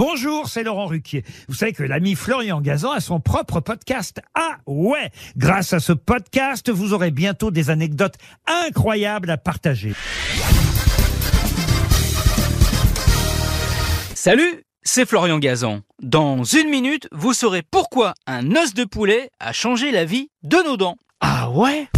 Bonjour, c'est Laurent Ruquier. Vous savez que l'ami Florian Gazan a son propre podcast. Ah ouais Grâce à ce podcast, vous aurez bientôt des anecdotes incroyables à partager. Salut, c'est Florian Gazan. Dans une minute, vous saurez pourquoi un os de poulet a changé la vie de nos dents. Ah ouais?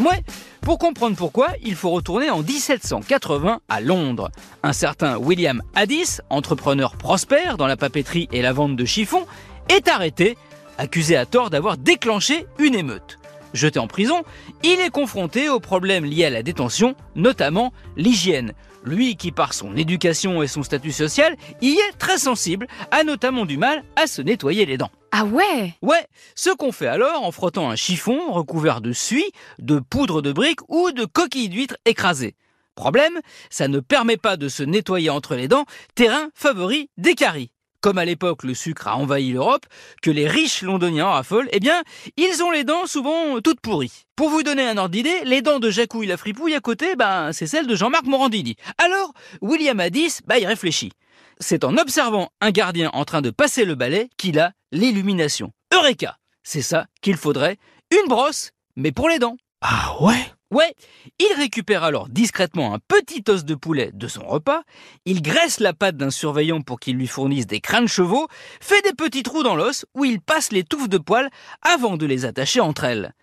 Ouais, pour comprendre pourquoi, il faut retourner en 1780 à Londres. Un certain William Addis, entrepreneur prospère dans la papeterie et la vente de chiffons, est arrêté, accusé à tort d'avoir déclenché une émeute. Jeté en prison, il est confronté aux problèmes liés à la détention, notamment l'hygiène. Lui qui par son éducation et son statut social y est très sensible, a notamment du mal à se nettoyer les dents. Ah ouais? Ouais, ce qu'on fait alors en frottant un chiffon recouvert de suie, de poudre de briques ou de coquilles d'huîtres écrasées. Problème, ça ne permet pas de se nettoyer entre les dents, terrain favori des caries. Comme à l'époque le sucre a envahi l'Europe, que les riches londoniens en raffolent, eh bien, ils ont les dents souvent toutes pourries. Pour vous donner un ordre d'idée, les dents de Jacouille la fripouille à côté, ben, c'est celles de Jean-Marc Morandini. Alors, William Addis, bah, il réfléchit. C'est en observant un gardien en train de passer le balai qu'il a l'illumination. Eureka C'est ça qu'il faudrait, une brosse, mais pour les dents. Ah ouais? Ouais, il récupère alors discrètement un petit os de poulet de son repas, il graisse la patte d'un surveillant pour qu'il lui fournisse des crânes chevaux, fait des petits trous dans l'os où il passe les touffes de poils avant de les attacher entre elles.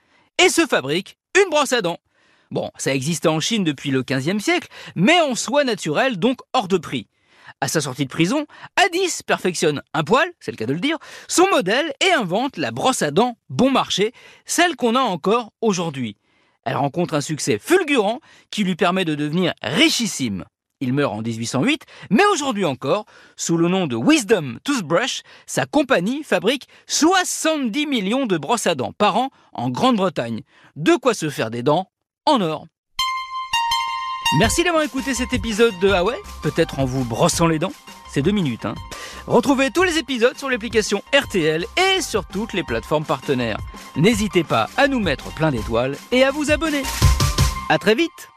Et se fabrique une brosse à dents. Bon, ça existait en Chine depuis le 15e siècle, mais en soie naturelle, donc hors de prix. À sa sortie de prison, Addis perfectionne un poil, c'est le cas de le dire, son modèle et invente la brosse à dents bon marché, celle qu'on a encore aujourd'hui. Elle rencontre un succès fulgurant qui lui permet de devenir richissime. Il meurt en 1808, mais aujourd'hui encore, sous le nom de Wisdom Toothbrush, sa compagnie fabrique 70 millions de brosses à dents par an en Grande-Bretagne. De quoi se faire des dents en or. Merci d'avoir écouté cet épisode de Ah ouais? Peut-être en vous brossant les dents? C'est deux minutes, hein Retrouvez tous les épisodes sur l'application RTL et sur toutes les plateformes partenaires. N'hésitez pas à nous mettre plein d'étoiles et à vous abonner. À très vite